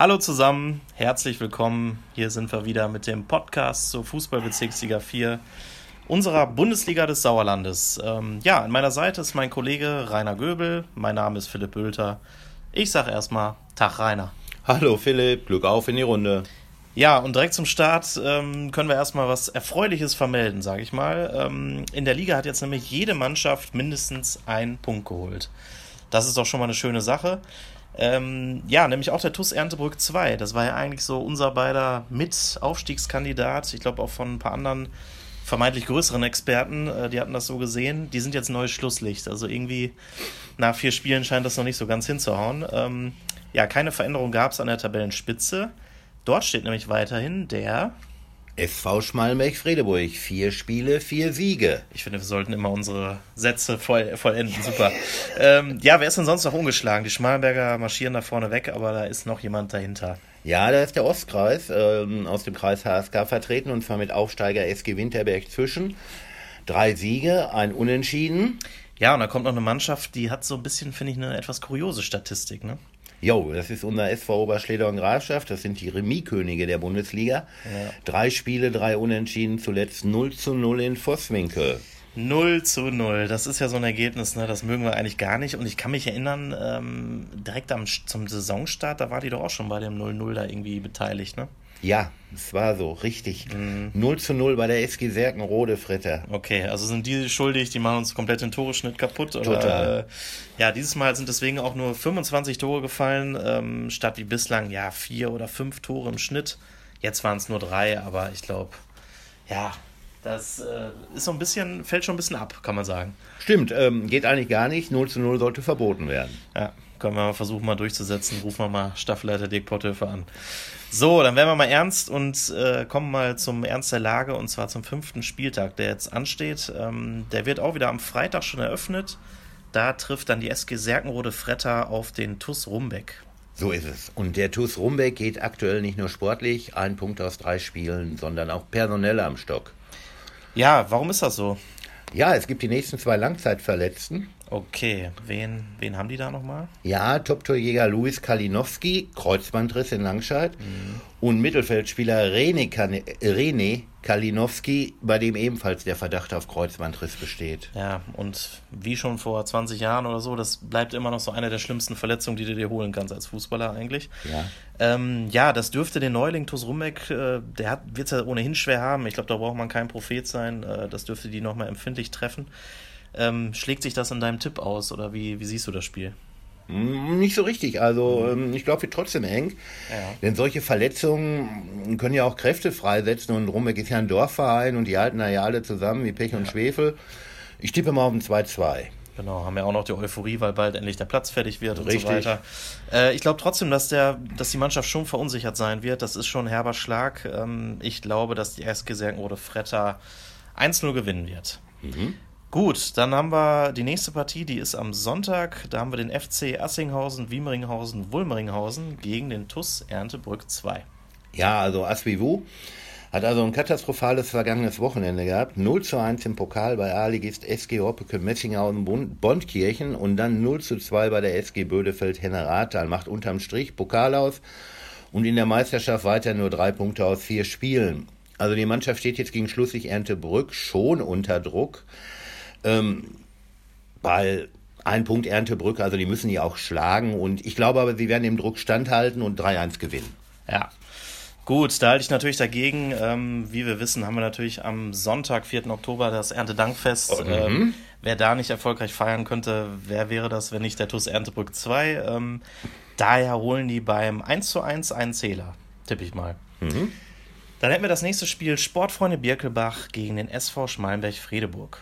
Hallo zusammen, herzlich willkommen. Hier sind wir wieder mit dem Podcast zur Fußballbezirksliga 4 unserer Bundesliga des Sauerlandes. Ähm, ja, an meiner Seite ist mein Kollege Rainer Göbel. Mein Name ist Philipp Bülter. Ich sage erstmal Tag, Rainer. Hallo Philipp, Glück auf in die Runde. Ja, und direkt zum Start ähm, können wir erstmal was Erfreuliches vermelden, sage ich mal. Ähm, in der Liga hat jetzt nämlich jede Mannschaft mindestens einen Punkt geholt. Das ist doch schon mal eine schöne Sache. Ähm, ja, nämlich auch der TUS Erntebrück 2. Das war ja eigentlich so unser beider Mit-Aufstiegskandidat. Ich glaube auch von ein paar anderen vermeintlich größeren Experten, äh, die hatten das so gesehen. Die sind jetzt neues Schlusslicht. Also irgendwie nach vier Spielen scheint das noch nicht so ganz hinzuhauen. Ähm, ja, keine Veränderung gab es an der Tabellenspitze. Dort steht nämlich weiterhin der SV Schmallenberg-Fredeburg. Vier Spiele, vier Siege. Ich finde, wir sollten immer unsere Sätze voll, vollenden. Super. ähm, ja, wer ist denn sonst noch ungeschlagen? Die Schmallenberger marschieren da vorne weg, aber da ist noch jemand dahinter. Ja, da ist der Ostkreis ähm, aus dem Kreis HSK vertreten und zwar mit Aufsteiger SG Winterberg zwischen. Drei Siege, ein Unentschieden. Ja, und da kommt noch eine Mannschaft, die hat so ein bisschen, finde ich, eine etwas kuriose Statistik, ne? Jo, das ist unser SV Oberschleder und Grafschaft. Das sind die Remis-Könige der Bundesliga. Ja. Drei Spiele, drei Unentschieden, zuletzt 0 zu 0 in Vosswinkel. 0 zu 0, das ist ja so ein Ergebnis, ne? das mögen wir eigentlich gar nicht. Und ich kann mich erinnern, ähm, direkt am, zum Saisonstart, da war die doch auch schon bei dem 0-0 da irgendwie beteiligt, ne? Ja, es war so, richtig. Mhm. 0 zu 0 bei der SG Serkenrode, Fritter. Okay, also sind die schuldig, die machen uns komplett den Toreschnitt kaputt. Oder, Total. Äh, ja, dieses Mal sind deswegen auch nur 25 Tore gefallen, ähm, statt wie bislang, ja, vier oder fünf Tore im Schnitt. Jetzt waren es nur drei, aber ich glaube, ja, das äh, ist so ein bisschen, fällt schon ein bisschen ab, kann man sagen. Stimmt, ähm, geht eigentlich gar nicht. 0 zu 0 sollte verboten werden. Ja, können wir mal versuchen, mal durchzusetzen. Rufen wir mal Staffelleiter Dirk Potthöfer an. So, dann werden wir mal ernst und äh, kommen mal zum Ernst der Lage und zwar zum fünften Spieltag, der jetzt ansteht. Ähm, der wird auch wieder am Freitag schon eröffnet. Da trifft dann die SG Serkenrode Fretter auf den TUS Rumbeck. So ist es. Und der TuS Rumbeck geht aktuell nicht nur sportlich, ein Punkt aus drei Spielen, sondern auch personell am Stock. Ja, warum ist das so? Ja, es gibt die nächsten zwei Langzeitverletzten. Okay, wen, wen haben die da nochmal? Ja, Top-Torjäger Luis Kalinowski, Kreuzbandriss in Langscheid. Mhm. Und Mittelfeldspieler Rene, Rene Kalinowski, bei dem ebenfalls der Verdacht auf Kreuzbandriss besteht. Ja, und wie schon vor 20 Jahren oder so, das bleibt immer noch so eine der schlimmsten Verletzungen, die du dir holen kannst als Fußballer eigentlich. Ja, ähm, ja das dürfte den Neuling Tus Rumbeck, äh, der wird es ja ohnehin schwer haben. Ich glaube, da braucht man kein Prophet sein. Äh, das dürfte die nochmal empfindlich treffen. Ähm, schlägt sich das in deinem Tipp aus oder wie, wie siehst du das Spiel? Mm, nicht so richtig. Also ähm, ich glaube, wird trotzdem eng. Ja. Denn solche Verletzungen können ja auch Kräfte freisetzen und Rumbeck ist ja ein Dorfverein und die halten da ja alle zusammen wie Pech und ja. Schwefel. Ich tippe mal auf ein 2-2. Genau, haben ja auch noch die Euphorie, weil bald endlich der Platz fertig wird Richtig. und so weiter. Äh, ich glaube trotzdem, dass, der, dass die Mannschaft schon verunsichert sein wird. Das ist schon ein herber Schlag. Ähm, ich glaube, dass die SG Serkenrode Fretter 1-0 gewinnen wird. Mhm. Gut, dann haben wir die nächste Partie, die ist am Sonntag. Da haben wir den FC Assinghausen, Wiemeringhausen, Wulmeringhausen gegen den TUS Erntebrück 2. Ja, also Asvivu hat also ein katastrophales vergangenes Wochenende gehabt. 0 zu 1 im Pokal bei A-Ligist SG Hoppeke Messinghausen Bondkirchen und dann 0 zu 2 bei der SG Bödefeld Henneratal. Macht unterm Strich Pokal aus und in der Meisterschaft weiter nur drei Punkte aus vier Spielen. Also die Mannschaft steht jetzt gegen Schlusslich Erntebrück schon unter Druck. Ähm, weil ein Punkt Erntebrücke, also die müssen die auch schlagen. Und ich glaube aber, sie werden dem Druck standhalten und 3-1 gewinnen. Ja. Gut, da halte ich natürlich dagegen. Ähm, wie wir wissen, haben wir natürlich am Sonntag, 4. Oktober, das Erntedankfest. Oh, ähm, wer da nicht erfolgreich feiern könnte, wer wäre das, wenn nicht der TUS Erntebrück 2? Ähm, daher holen die beim 1 zu 1 einen Zähler, tippe ich mal. Mhm. Dann hätten wir das nächste Spiel Sportfreunde Birkelbach gegen den SV Schmalenberg-Fredeburg.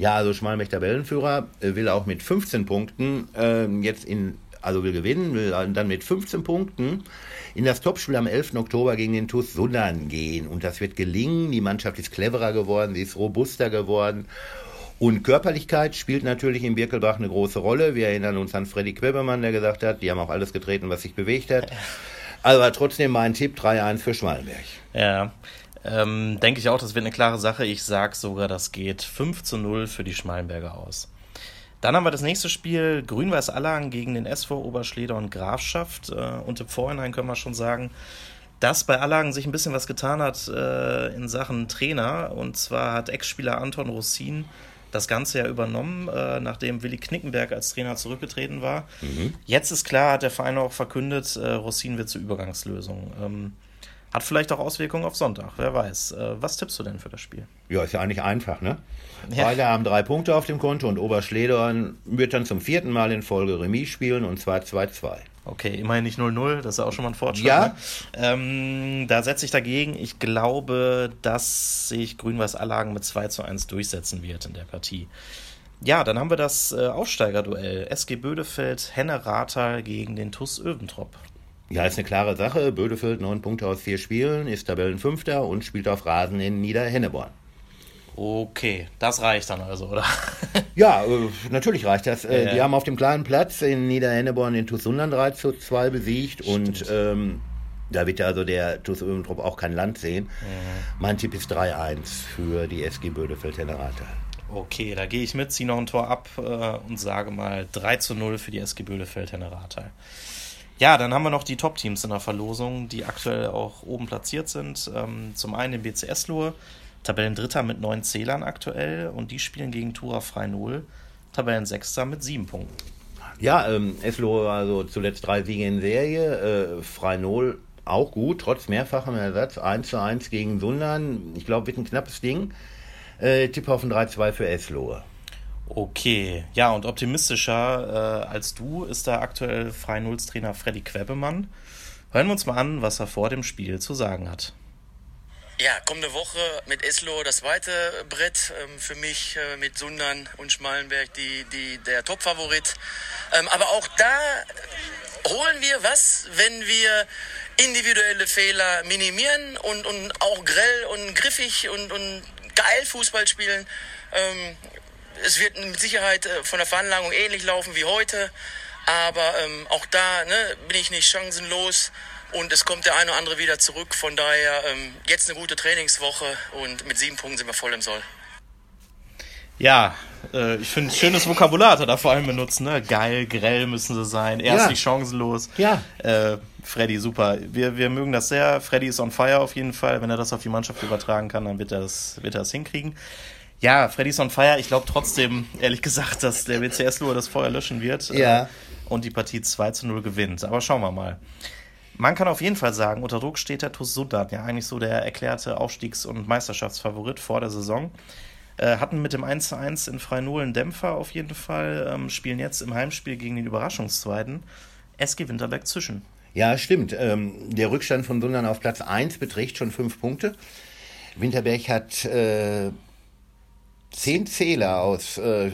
Ja, also Schmalmech Tabellenführer äh, will auch mit 15 Punkten äh, jetzt in, also will gewinnen, will dann mit 15 Punkten in das Topspiel am 11. Oktober gegen den TuS Sundern gehen. Und das wird gelingen. Die Mannschaft ist cleverer geworden, sie ist robuster geworden. Und Körperlichkeit spielt natürlich in Birkelbach eine große Rolle. Wir erinnern uns an Freddy Quebermann, der gesagt hat, die haben auch alles getreten, was sich bewegt hat. Aber trotzdem mein Tipp 3-1 für Schmallenberg. Ja, ähm, denke ich auch, das wird eine klare Sache. Ich sage sogar, das geht 5 zu 0 für die Schmalenberger aus. Dann haben wir das nächste Spiel Grün-Weiß Allagen gegen den SV Oberschleder und Grafschaft. Äh, und im Vorhinein können wir schon sagen, dass bei Allagen sich ein bisschen was getan hat äh, in Sachen Trainer. Und zwar hat Ex-Spieler Anton Rossin das Ganze ja übernommen, äh, nachdem Willi Knickenberg als Trainer zurückgetreten war. Mhm. Jetzt ist klar, hat der Verein auch verkündet, Rossin wird zur Übergangslösung. Hat vielleicht auch Auswirkungen auf Sonntag, wer weiß. Äh, was tippst du denn für das Spiel? Ja, ist ja eigentlich einfach, ne? Ja. Beide haben drei Punkte auf dem Konto und Oberschledern wird dann zum vierten Mal in Folge Remis spielen und zwar 2-2. Okay, immerhin nicht 0-0, das ist ja auch schon mal ein Fortschritt. Ja. Ne? Ähm, da setze ich dagegen. Ich glaube, dass sich Grün-Weiß-Allagen mit 2 zu 1 durchsetzen wird in der Partie. Ja, dann haben wir das äh, Aufsteigerduell. SG Bödefeld, Henne Rathal gegen den TUS Öventrop. Ja, ist eine klare Sache. Bödefeld neun Punkte aus vier Spielen, ist Tabellenfünfter und spielt auf Rasen in Niederhenneborn. Okay, das reicht dann also, oder? ja, äh, natürlich reicht das. Äh. Die haben auf dem kleinen Platz in Niederhenneborn den TuS Sundern 3 zu 2 besiegt Stimmt. und ähm, da wird ja also der TuS Öventrop auch kein Land sehen. Mhm. Mein Tipp ist 3-1 für die SG Bödefeld-Hellerate. Okay, da gehe ich mit, ziehe noch ein Tor ab äh, und sage mal 3 zu 0 für die SG Bödefeld-Hellerate. Ja, dann haben wir noch die Top-Teams in der Verlosung, die aktuell auch oben platziert sind. Ähm, zum einen den BCS Lohe, Tabellendritter mit neun Zählern aktuell und die spielen gegen Tura Freinol, Tabellensechster mit sieben Punkten. Ja, ähm, Eslo also zuletzt drei Siege in Serie, äh, Freinol auch gut, trotz mehrfachem Ersatz, 1 zu 1 gegen Sundern. Ich glaube, wird ein knappes Ding. Äh, Tipp auf ein 3-2 für Eslohe. Okay, ja, und optimistischer äh, als du ist da aktuell Freien-Nulls-Trainer Freddy Quebemann. Hören wir uns mal an, was er vor dem Spiel zu sagen hat. Ja, kommende Woche mit Eslo das zweite Brett. Ähm, für mich äh, mit Sundern und Schmalenberg die, die, der Top-Favorit. Ähm, aber auch da holen wir was, wenn wir individuelle Fehler minimieren und, und auch grell und griffig und, und geil Fußball spielen. Ähm, es wird mit Sicherheit äh, von der Veranlagung ähnlich laufen wie heute, aber ähm, auch da ne, bin ich nicht chancenlos und es kommt der eine oder andere wieder zurück. Von daher ähm, jetzt eine gute Trainingswoche und mit sieben Punkten sind wir voll im Soll. Ja, äh, ich finde, schönes Vokabular hat er da vor allem benutzt. Ne? Geil, grell müssen sie sein, erst ja. nicht chancenlos. Ja. Äh, Freddy, super. Wir, wir mögen das sehr. Freddy ist on fire auf jeden Fall. Wenn er das auf die Mannschaft übertragen kann, dann wird er das, wird er das hinkriegen. Ja, Freddy's on Fire. Ich glaube trotzdem, ehrlich gesagt, dass der WCS Lure das Feuer löschen wird. Äh, ja. Äh, und die Partie 2 zu 0 gewinnt. Aber schauen wir mal. Man kann auf jeden Fall sagen, unter Druck steht der TuS Sundern, ja eigentlich so der erklärte Aufstiegs- und Meisterschaftsfavorit vor der Saison. Äh, hatten mit dem 1 zu 1 in Freinull einen Dämpfer auf jeden Fall, ähm, spielen jetzt im Heimspiel gegen den Überraschungszweiten SG Winterberg zwischen. Ja, stimmt. Ähm, der Rückstand von Sundern auf Platz 1 beträgt schon fünf Punkte. Winterberg hat äh, zehn Zähler aus äh,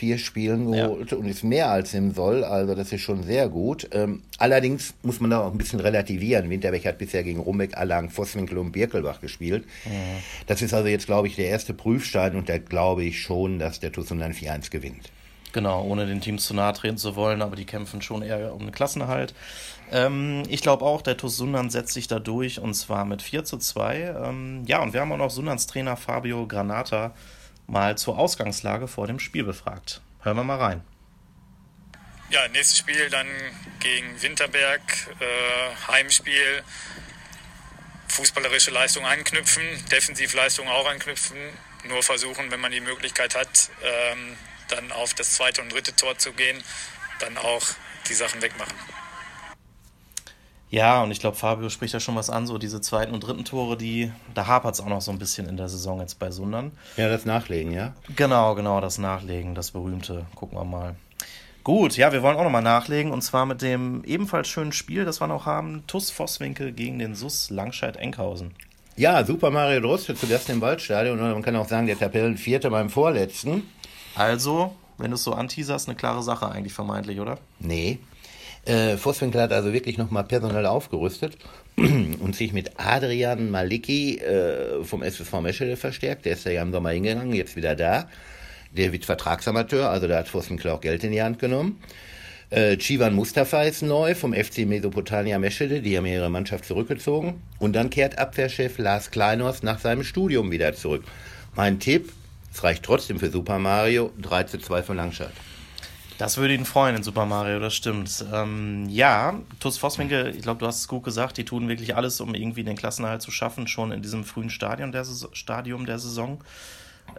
vier Spielen geholt ja. und ist mehr als im Soll. Also das ist schon sehr gut. Ähm, allerdings muss man da auch ein bisschen relativieren. Winterberg hat bisher gegen Rumbeck, Allang, Vosswinkel und Birkelbach gespielt. Mhm. Das ist also jetzt, glaube ich, der erste Prüfstein und da glaube ich schon, dass der TuS 4-1 gewinnt. Genau, ohne den Teams zu nahe treten zu wollen, aber die kämpfen schon eher um den Klassenerhalt. Ähm, ich glaube auch, der TuS Sundern setzt sich da durch und zwar mit 4 zu 2. Ähm, ja, und wir haben auch noch Sunderns Trainer Fabio Granata mal zur Ausgangslage vor dem Spiel befragt. Hören wir mal rein. Ja, nächstes Spiel dann gegen Winterberg, äh, Heimspiel, fußballerische Leistung anknüpfen, Defensivleistung auch anknüpfen, nur versuchen, wenn man die Möglichkeit hat, ähm, dann auf das zweite und dritte Tor zu gehen, dann auch die Sachen wegmachen. Ja, und ich glaube, Fabio spricht ja schon was an, so diese zweiten und dritten Tore, die, da hapert es auch noch so ein bisschen in der Saison jetzt bei Sundern. Ja, das Nachlegen, ja? Genau, genau, das Nachlegen, das berühmte. Gucken wir mal. Gut, ja, wir wollen auch nochmal nachlegen und zwar mit dem ebenfalls schönen Spiel, das wir noch haben: TUS Vosswinkel gegen den SUS Langscheid-Enkhausen. Ja, Super Mario Droste zuerst im Waldstadion und man kann auch sagen, der Tabellenvierte beim Vorletzten. Also, wenn du es so anteaserst, eine klare Sache eigentlich vermeintlich, oder? Nee, äh, Vosswinkel hat also wirklich nochmal personell aufgerüstet und sich mit Adrian Maliki äh, vom SSV Meschede verstärkt. Der ist ja im Sommer hingegangen, jetzt wieder da. Der wird Vertragsamateur, also da hat Vosswinkel auch Geld in die Hand genommen. Äh, Chivan Mustafa ist neu vom FC Mesopotamia Meschede, die haben ihre Mannschaft zurückgezogen. Und dann kehrt Abwehrchef Lars Kleinhorst nach seinem Studium wieder zurück. Mein Tipp, Es reicht trotzdem für Super Mario 3 zu 2 für Langscheid. Das würde ihn freuen in Super Mario, das stimmt. Ähm, ja, TuS Vosswinkel, ich glaube, du hast es gut gesagt, die tun wirklich alles, um irgendwie den Klassenerhalt zu schaffen, schon in diesem frühen Stadium der, Saison, Stadium der Saison.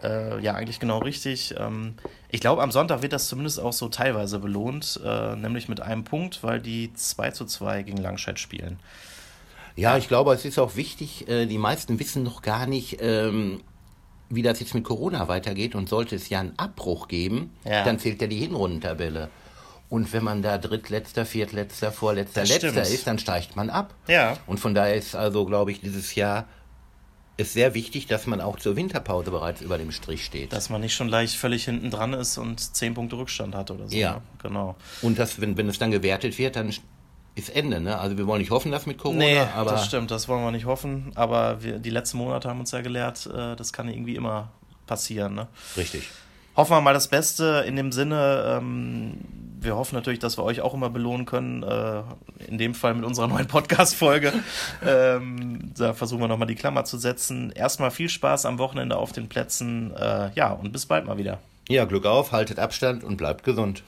Äh, ja, eigentlich genau richtig. Ähm, ich glaube, am Sonntag wird das zumindest auch so teilweise belohnt, äh, nämlich mit einem Punkt, weil die 2 zu 2 gegen Langscheid spielen. Ja, ich glaube, es ist auch wichtig, äh, die meisten wissen noch gar nicht, ähm, wie das jetzt mit Corona weitergeht und sollte es ja einen Abbruch geben, ja. dann zählt ja die Hinrundentabelle. Und wenn man da drittletzter, viertletzter, vorletzter, das letzter stimmt. ist, dann steigt man ab. Ja. Und von daher ist also, glaube ich, dieses Jahr ist sehr wichtig, dass man auch zur Winterpause bereits über dem Strich steht. Dass man nicht schon leicht völlig hinten dran ist und zehn Punkte Rückstand hat oder so. Ja, ne? genau. Und das, wenn, wenn es dann gewertet wird, dann ist Ende. Ne? Also wir wollen nicht hoffen, dass mit Corona. Nee, aber das stimmt, das wollen wir nicht hoffen. Aber wir, die letzten Monate haben uns ja gelehrt, äh, das kann irgendwie immer passieren. Ne? Richtig. Hoffen wir mal das Beste in dem Sinne. Ähm, wir hoffen natürlich, dass wir euch auch immer belohnen können. Äh, in dem Fall mit unserer neuen Podcast-Folge. ähm, da versuchen wir nochmal die Klammer zu setzen. Erstmal viel Spaß am Wochenende auf den Plätzen. Äh, ja, und bis bald mal wieder. Ja, Glück auf, haltet Abstand und bleibt gesund.